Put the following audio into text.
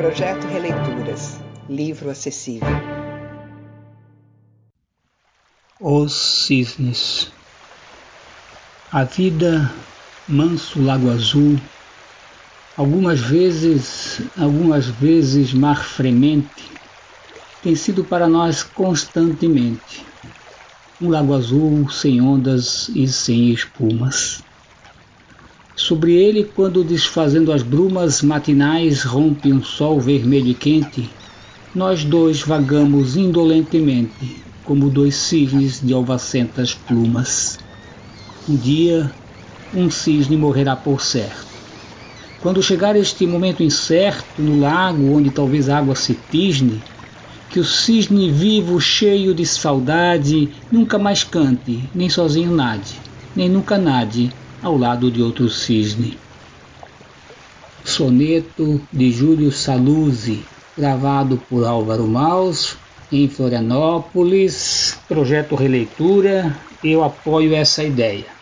Projeto Releituras. Livro acessível. Os Cisnes. A vida, manso lago azul, algumas vezes, algumas vezes mar fremente, tem sido para nós constantemente um lago azul sem ondas e sem espumas. Sobre ele, quando desfazendo as brumas matinais rompe um sol vermelho e quente, nós dois vagamos indolentemente, como dois cisnes de alvacentas plumas. Um dia, um cisne morrerá por certo. Quando chegar este momento incerto no lago onde talvez a água se tisne, que o cisne vivo, cheio de saudade, nunca mais cante, nem sozinho nade, nem nunca nade ao lado de outro cisne. Soneto de Júlio Saluzzi, gravado por Álvaro Maus, em Florianópolis, projeto Releitura, eu apoio essa ideia.